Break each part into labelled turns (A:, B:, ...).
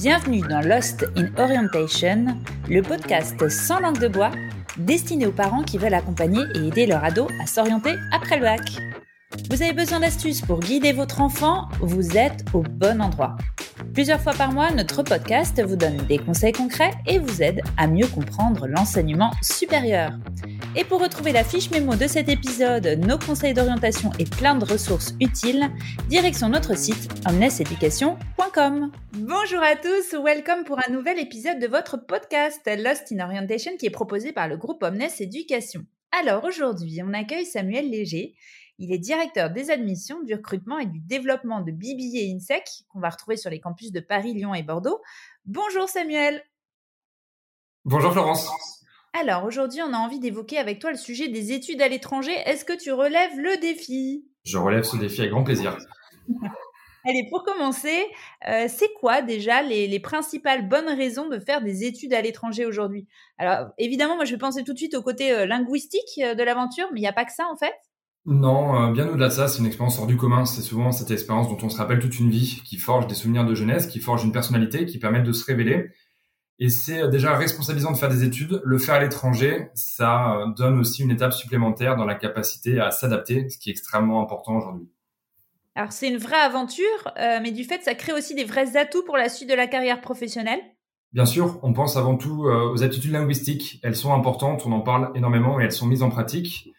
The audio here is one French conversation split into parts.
A: Bienvenue dans Lost in Orientation, le podcast sans langue de bois destiné aux parents qui veulent accompagner et aider leur ado à s'orienter après le bac. Vous avez besoin d'astuces pour guider votre enfant? Vous êtes au bon endroit. Plusieurs fois par mois, notre podcast vous donne des conseils concrets et vous aide à mieux comprendre l'enseignement supérieur. Et pour retrouver la fiche mémo de cet épisode, nos conseils d'orientation et plein de ressources utiles, direction notre site omneseducation.com. Bonjour à tous, welcome pour un nouvel épisode de votre podcast Lost in Orientation qui est proposé par le groupe Omnes Éducation. Alors aujourd'hui, on accueille Samuel Léger. Il est directeur des admissions, du recrutement et du développement de BBA INSEC qu'on va retrouver sur les campus de Paris, Lyon et Bordeaux. Bonjour Samuel.
B: Bonjour Florence.
A: Alors aujourd'hui, on a envie d'évoquer avec toi le sujet des études à l'étranger. Est-ce que tu relèves le défi?
B: Je relève ce défi avec grand plaisir.
A: Allez, pour commencer, euh, c'est quoi déjà les, principales bonnes raisons de faire des études à l'étranger aujourd'hui? Alors évidemment, moi je vais penser tout de suite au côté euh, linguistique euh, de l'aventure, mais il n'y a pas que ça en fait?
B: Non, bien au-delà de ça, c'est une expérience hors du commun. C'est souvent cette expérience dont on se rappelle toute une vie, qui forge des souvenirs de jeunesse, qui forge une personnalité, qui permet de se révéler. Et c'est déjà responsabilisant de faire des études. Le faire à l'étranger, ça donne aussi une étape supplémentaire dans la capacité à s'adapter, ce qui est extrêmement important aujourd'hui.
A: Alors c'est une vraie aventure, euh, mais du fait, ça crée aussi des vrais atouts pour la suite de la carrière professionnelle.
B: Bien sûr, on pense avant tout euh, aux aptitudes linguistiques. Elles sont importantes, on en parle énormément et elles sont mises en pratique,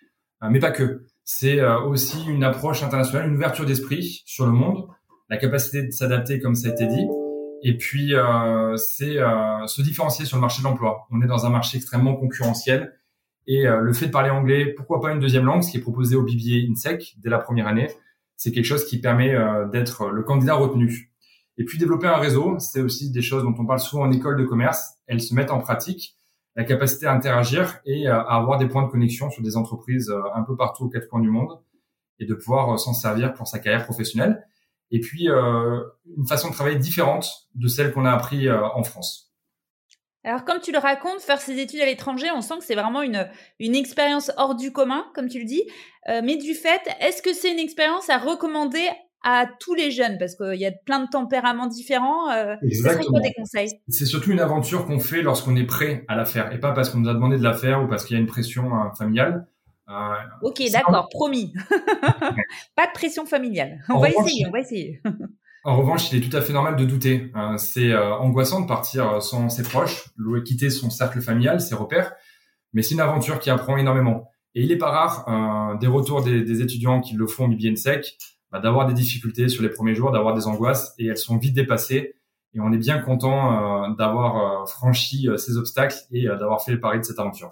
B: euh, mais pas que. C'est aussi une approche internationale, une ouverture d'esprit sur le monde, la capacité de s'adapter, comme ça a été dit, et puis, euh, c'est euh, se différencier sur le marché de l'emploi. On est dans un marché extrêmement concurrentiel. Et euh, le fait de parler anglais, pourquoi pas une deuxième langue, ce qui est proposé au BBA INSEC dès la première année, c'est quelque chose qui permet d'être le candidat retenu. Et puis développer un réseau, c'est aussi des choses dont on parle souvent en école de commerce. Elles se mettent en pratique, la capacité à interagir et à avoir des points de connexion sur des entreprises un peu partout aux quatre coins du monde et de pouvoir s'en servir pour sa carrière professionnelle et puis euh, une façon de travailler différente de celle qu'on a appris euh, en France.
A: Alors, comme tu le racontes, faire ses études à l'étranger, on sent que c'est vraiment une, une expérience hors du commun, comme tu le dis. Euh, mais du fait, est-ce que c'est une expérience à recommander à tous les jeunes? Parce qu'il y a plein de tempéraments différents. Euh,
B: Exactement. des conseils? C'est surtout une aventure qu'on fait lorsqu'on est prêt à la faire et pas parce qu'on nous a demandé de la faire ou parce qu'il y a une pression familiale.
A: Euh, ok, d'accord, promis. pas de pression familiale. On va essayer, on va essayer.
B: En revanche, il est tout à fait normal de douter. Euh, c'est euh, angoissant de partir sans ses proches, quitter son cercle familial, ses repères, mais c'est une aventure qui apprend énormément. Et il est pas rare des retours des, étudiants qui le font bien sec, bah, d'avoir des difficultés sur les premiers jours, d'avoir des angoisses, et elles sont vite dépassées. Et on est bien content d'avoir franchi ces obstacles et d'avoir fait le pari de cette aventure.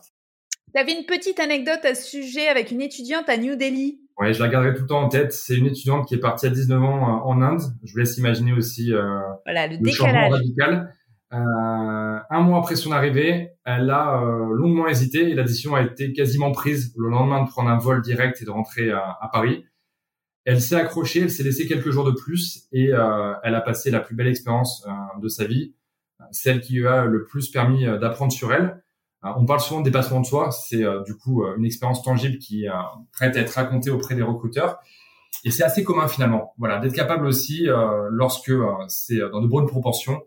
A: Tu avais une petite anecdote à ce sujet avec une étudiante à New Delhi.
B: Oui, je la garderai tout le temps en tête. C'est une étudiante qui est partie à 19 ans euh, en Inde. Je vous laisse imaginer aussi euh,
A: voilà, le, décalage
B: radical. Euh, un mois après son arrivée, elle a euh, longuement hésité et la décision a été quasiment prise le lendemain de prendre un vol direct et de rentrer à, Paris. Elle s'est accrochée, elle s'est laissée quelques jours de plus et elle a passé la plus belle expérience de sa vie, celle qui lui a le plus permis d'apprendre sur elle. Euh, on parle souvent de dépassement de soi, c'est euh, du coup euh, une expérience tangible qui est prête à être racontée auprès des recruteurs. Et c'est assez commun finalement, voilà, d'être capable aussi, lorsque c'est dans de bonnes proportions,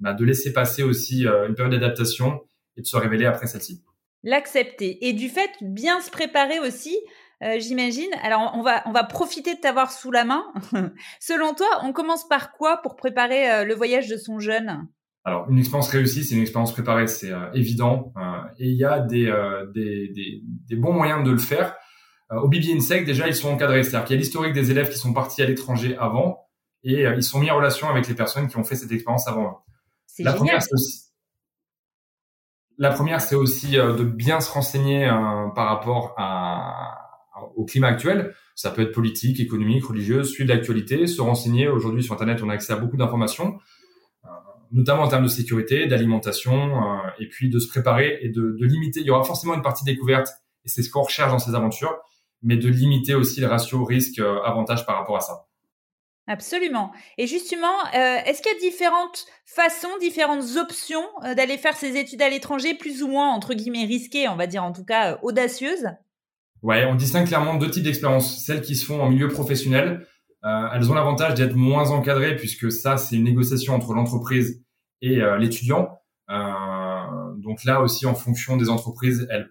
B: bah, de laisser passer aussi une période d'adaptation et de se révéler après celle-ci.
A: L'accepter et du fait bien se préparer aussi, j'imagine. Alors on va on va profiter de t'avoir sous la main. Selon toi, on commence par quoi pour préparer le voyage de son jeune?
B: Alors, une expérience réussie, c'est une expérience préparée, c'est euh, évident. Euh, et il y a des, euh, des, des, des, bons moyens de le faire. au BB INSEC, déjà, ils sont encadrés. C'est-à-dire qu'il y a l'historique des élèves qui sont partis à l'étranger avant et ils sont mis en relation avec les personnes qui ont fait cette expérience avant.
A: La génial. première, c'est aussi,
B: la première, c'est aussi de bien se renseigner par rapport à, au climat actuel. Ça peut être politique, économique, religieuse, suivre l'actualité, se renseigner. Aujourd'hui, sur Internet, on a accès à beaucoup d'informations notamment en termes de sécurité, d'alimentation, euh, et puis de se préparer et de, de, limiter. Il y aura forcément une partie découverte, et c'est ce qu'on recherche dans ces aventures, mais de limiter aussi le ratio risque-avantage euh, par rapport à ça.
A: Absolument. Et justement, euh, est-ce qu'il y a différentes façons, différentes options d'aller faire ses études à l'étranger, plus ou moins, entre guillemets, risquées, on va dire en tout cas audacieuses?
B: Ouais, on distingue clairement deux types d'expériences. Celles qui se font en milieu professionnel, euh, elles ont l'avantage d'être moins encadrées puisque ça, c'est une négociation entre l'entreprise et l'étudiant. donc là aussi, en fonction des entreprises, elles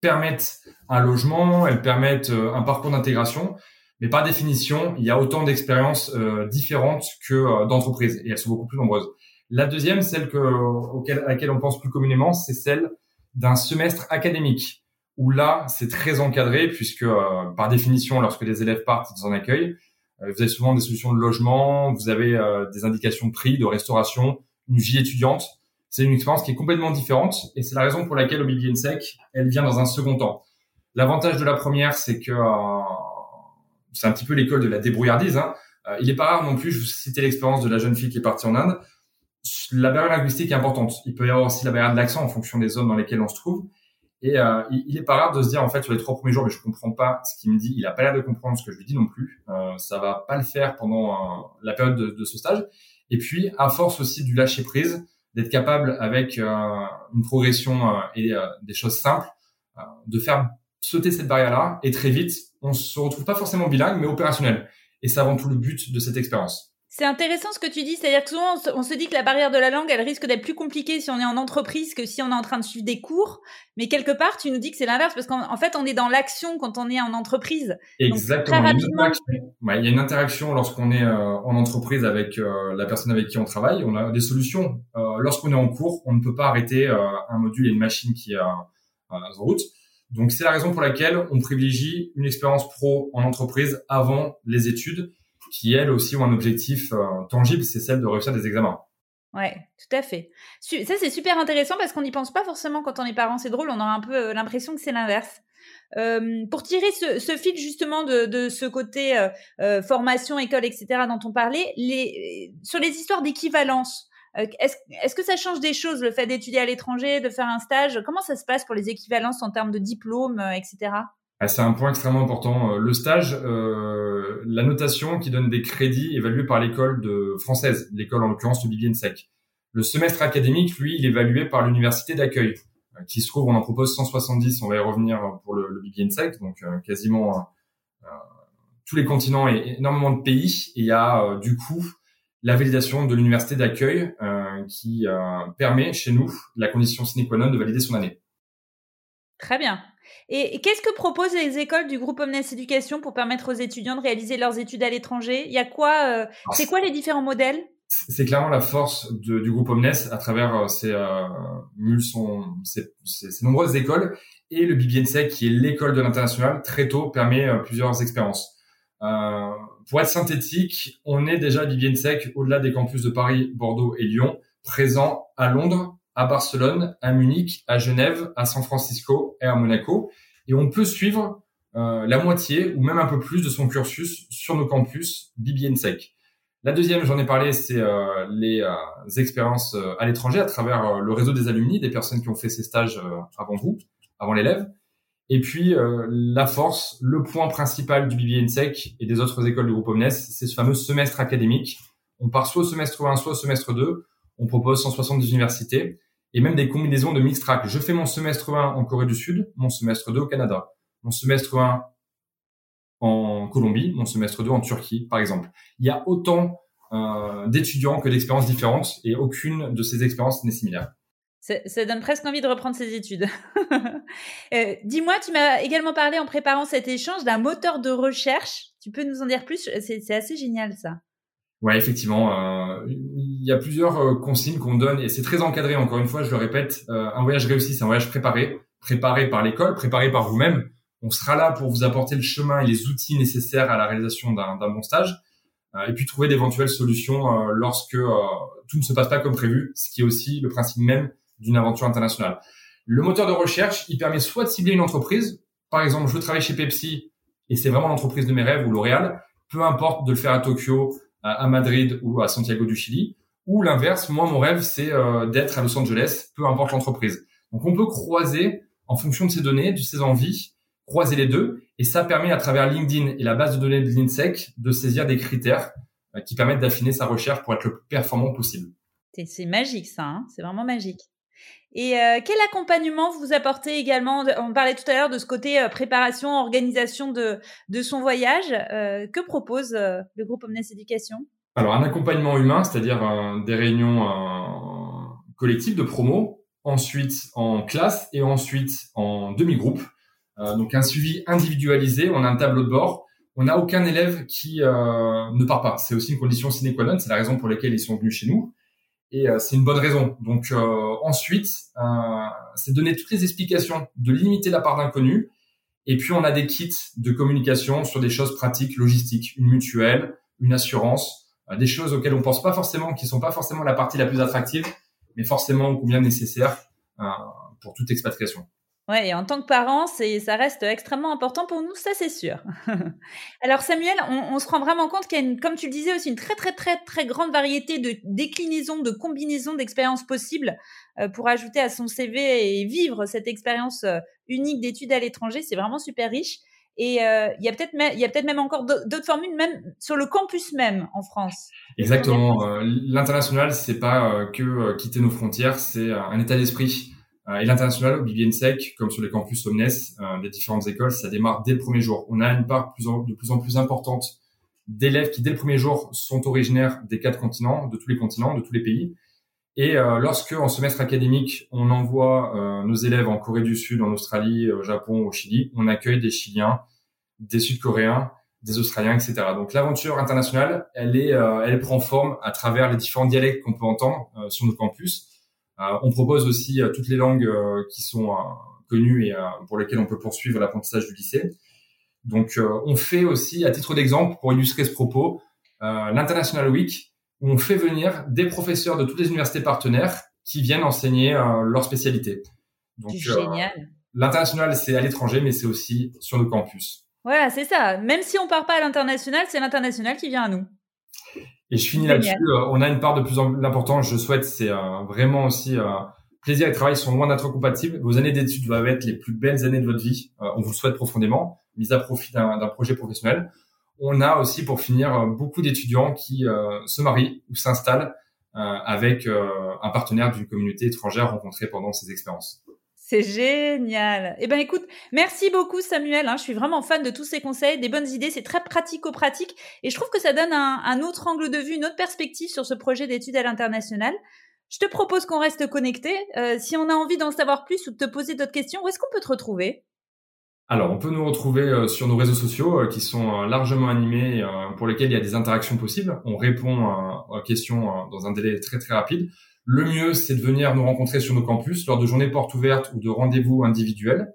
B: permettent un logement, elles permettent un parcours d'intégration, mais par définition, il y a autant d'expériences différentes que d'entreprises et elles sont beaucoup plus nombreuses. La deuxième, celle que, à laquelle on pense plus communément, c'est celle d'un semestre académique, où là, c'est très encadré, puisque euh, par définition, lorsque les élèves partent, ils en accueillent. Euh, vous avez souvent des solutions de logement, vous avez euh, des indications de prix, de restauration, une vie étudiante. C'est une expérience qui est complètement différente, et c'est la raison pour laquelle Oblivion Sec, elle vient dans un second temps. L'avantage de la première, c'est que c'est un petit peu l'école de la débrouillardise. Hein. il est pas rare non plus, je vous citais l'expérience de la jeune fille qui est partie en Inde la barrière linguistique est importante. Il peut y avoir aussi la barrière de l'accent en fonction des zones dans lesquelles on se trouve. Et euh, il, est pas rare de se dire en fait sur les trois premiers jours, mais je comprends pas ce qu'il me dit. Il a pas l'air de comprendre ce que je lui dis non plus. Euh, ça va pas le faire pendant euh, la période de, ce stage. Et puis à force aussi du lâcher prise, d'être capable avec euh, une progression et des choses simples, de faire sauter cette barrière-là. Et très vite, on se retrouve pas forcément bilingue, mais opérationnel. Et c'est avant tout le but de cette expérience.
A: C'est intéressant ce que tu dis, c'est-à-dire que souvent on se dit que la barrière de la langue, elle risque d'être plus compliquée si on est en entreprise que si on est en train de suivre des cours. Mais quelque part, tu nous dis que c'est l'inverse parce qu'en fait, on est dans l'action quand on est en entreprise.
B: Exactement. très rapidement... il y a une interaction lorsqu'on est euh, en entreprise avec euh, la personne avec qui on travaille. On a des solutions. Euh, lorsqu'on est en cours, on ne peut pas arrêter un module et une machine qui est en route. Donc c'est la raison pour laquelle on privilégie une expérience pro en entreprise avant les études qui elles aussi ont un objectif euh, tangible, c'est celle de réussir des examens.
A: Ouais, tout à fait. Ça, c'est super intéressant parce qu'on n'y pense pas forcément quand on est parent. C'est drôle, on a un peu euh, l'impression que c'est l'inverse. Euh, pour tirer ce, fil justement de, ce côté formation, école, etc. dont on parlait, sur les histoires d'équivalence, est-ce est que ça change des choses, le fait d'étudier à l'étranger, de faire un stage? Comment ça se passe pour les équivalences en termes de diplôme, etc.
B: Ah, c'est un point extrêmement important. Le stage, euh, la notation qui donne des crédits évalués par l'école de française, l'école en l'occurrence de Sec. Le semestre académique, lui, il est évalué par l'université d'accueil, euh, qui se trouve, on en propose 170, on va y revenir pour le, le donc euh, quasiment tous les continents et énormément de pays. Et il y a du coup la validation de l'université d'accueil qui permet chez nous la condition sine qua non de valider son année.
A: Très bien. Et, qu'est-ce que proposent les écoles du groupe Omnes Éducation pour permettre aux étudiants de réaliser leurs études à l'étranger? Il y a quoi euh, C'est quoi les différents modèles?
B: c'est clairement la force du groupe Omnes à travers euh, ses, euh, nombreuses écoles et le BBNSEC qui est l'école de l'international très tôt permet euh, plusieurs expériences. pour être synthétique, on est déjà BBNSEC au-delà des campus de Paris, Bordeaux et Lyon, présent à Londres, à Barcelone, à Munich, à Genève, à San Francisco et à Monaco. Et on peut suivre euh, la moitié ou même un peu plus de son cursus sur nos campus BBNSEC. La deuxième, j'en ai parlé, c'est euh, les euh, expériences à l'étranger à travers le réseau des alumni, des personnes qui ont fait ces stages avant vous, avant l'élève. Et puis la force, le point principal du BBNSEC et des autres écoles du groupe Omnes, c'est ce fameux semestre académique. On part soit au semestre 1, soit au semestre 2 on propose 170 universités et même des combinaisons de mixed track. Je fais mon semestre 1 en Corée du Sud, mon semestre 2 au Canada, mon semestre 1 en Colombie, mon semestre 2 en Turquie, par exemple. Il y a autant euh, d'étudiants que d'expériences différentes et aucune de ces expériences n'est similaire.
A: Ça, donne presque envie de reprendre ses études. euh, Dis-moi, tu m'as également parlé en préparant cet échange d'un moteur de recherche. Tu peux nous en dire plus? C'est assez génial ça.
B: Ouais, effectivement, euh, il y a plusieurs euh, consignes qu'on donne et c'est très encadré. Encore une fois, je le répète, euh, un voyage réussi, c'est un voyage préparé, préparé par l'école, préparé par vous-même. On sera là pour vous apporter le chemin et les outils nécessaires à la réalisation d'un bon stage, et puis trouver d'éventuelles solutions lorsque tout ne se passe pas comme prévu, ce qui est aussi le principe même d'une aventure internationale. Le moteur de recherche, il permet soit de cibler une entreprise, par exemple, je veux travailler chez Pepsi et c'est vraiment l'entreprise de mes rêves ou L'Oréal, peu importe de le faire à Tokyo, à Madrid ou à Santiago du Chili. Ou l'inverse, moi mon rêve c'est euh, d'être à Los Angeles, peu importe l'entreprise. Donc on peut croiser en fonction de ces données, de ces envies, croiser les deux, et ça permet à travers LinkedIn et la base de données de l'INSEC de saisir des critères euh, qui permettent d'affiner sa recherche pour être le plus performant possible.
A: C'est magique ça, hein c'est vraiment magique. Et euh, quel accompagnement vous apportez également On parlait tout à l'heure de ce côté préparation, organisation de, de son voyage. que propose le groupe Omnes Éducation?
B: Alors un accompagnement humain, c'est-à-dire euh, des réunions euh, collectives de promo, ensuite en classe et ensuite en demi-groupe. Euh, donc un suivi individualisé, on a un tableau de bord. On n'a aucun élève qui ne part pas. C'est aussi une condition sine qua non. C'est la raison pour laquelle ils sont venus chez nous. Et c'est une bonne raison. Donc ensuite, c'est donner toutes les explications, de limiter la part d'inconnu. Et puis on a des kits de communication sur des choses pratiques, logistiques, une mutuelle, une assurance, euh, des choses auxquelles on pense pas forcément, qui sont pas forcément la partie la plus attractive, mais forcément combien nécessaire euh, pour toute expatriation.
A: Ouais, et en tant que parent, c'est, ça reste extrêmement important pour nous, ça c'est sûr. Alors Samuel, on, se rend vraiment compte qu'il y a, comme tu le disais aussi, une très très très très grande variété de déclinaisons, de combinaisons d'expériences possibles euh, pour ajouter à son CV et vivre cette expérience unique d'études à l'étranger. C'est vraiment super riche. Et euh, il y a peut-être a peut-être même encore d'autres formules même sur le campus même en France.
B: Exactement. Euh, l'international c'est pas euh, que quitter nos frontières, c'est un état d'esprit. et l'international au BBNSEC, comme sur les campus Omnes des différentes écoles, ça démarre dès le premier jour. On a une part de plus en plus importante d'élèves qui dès le premier jour sont originaires des quatre continents, de tous les continents, de tous les pays. Et euh, lorsque, en semestre académique, on envoie euh, nos élèves en Corée du Sud, en Australie, au Japon, au Chili, on accueille des Chiliens, des Sud-Coréens, des Australiens, etc. Donc l'aventure internationale, elle est, euh, elle prend forme à travers les différents dialectes qu'on peut entendre euh, sur nos campus. on propose aussi toutes les langues qui sont connues et pour lesquelles on peut poursuivre l'apprentissage du lycée. Donc on fait aussi, à titre d'exemple, pour illustrer ce propos, l'International Week, où on fait venir des professeurs de toutes les universités partenaires qui viennent enseigner euh, leur spécialité.
A: Donc, Génial. Euh,
B: l'international, c'est à l'étranger, mais c'est aussi sur nos campus.
A: Voilà, c'est ça. Même si on part pas à l'international, c'est l'international qui vient à nous.
B: Et je finis là-dessus. Euh, on a une part de plus en plus importante. Je souhaite, c'est vraiment aussi plaisir et travail sont loin d'être compatibles. Vos années d'études doivent être les plus belles années de votre vie. on vous le souhaite profondément, mise à profit d'un projet professionnel on a aussi, pour finir, euh, beaucoup d'étudiants qui euh, se marient ou s'installent euh, avec un partenaire d'une communauté étrangère rencontrée pendant ces expériences.
A: C'est génial. Eh ben écoute, merci beaucoup Samuel. Hein. je suis vraiment fan de tous ces conseils, des bonnes idées. C'est très pratico-pratique et je trouve que ça donne un, autre angle de vue, une autre perspective sur ce projet d'études à l'international. Je te propose qu'on reste connecté. si on a envie d'en savoir plus ou de te poser d'autres questions, où est-ce qu'on peut te retrouver?
B: Alors, on peut nous retrouver euh, sur nos réseaux sociaux euh, qui sont euh, largement animés, pour lesquels il y a des interactions possibles. On répond aux questions dans un délai très très rapide. Le mieux, c'est de venir nous rencontrer sur nos campus lors de journées portes ouvertes ou de rendez-vous individuels.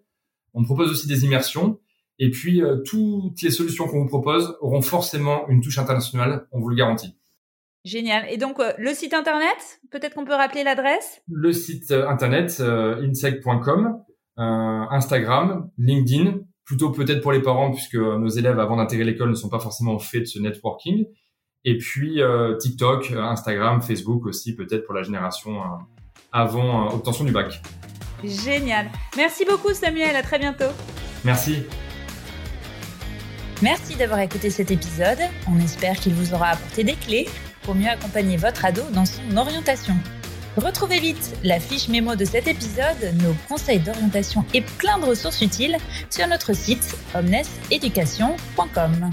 B: On propose aussi des immersions. Et puis, toutes les solutions qu'on vous propose auront forcément une touche internationale, on vous le garantit.
A: Génial. Et donc, le site internet, peut-être qu'on peut rappeler l'adresse?
B: Le site internet, insec.com. Euh, Instagram, LinkedIn, plutôt peut-être pour les parents puisque nos élèves avant d'intégrer l'école ne sont pas forcément faits de ce networking. Et puis euh, TikTok, Instagram, Facebook aussi peut-être pour la génération euh, avant obtention du bac.
A: Génial. Merci beaucoup Samuel, à très bientôt.
B: Merci.
A: Merci d'avoir écouté cet épisode. On espère qu'il vous aura apporté des clés pour mieux accompagner votre ado dans son orientation. Retrouvez vite la fiche mémo de cet épisode, nos conseils d'orientation et plein de ressources utiles sur notre site omneseducation.com.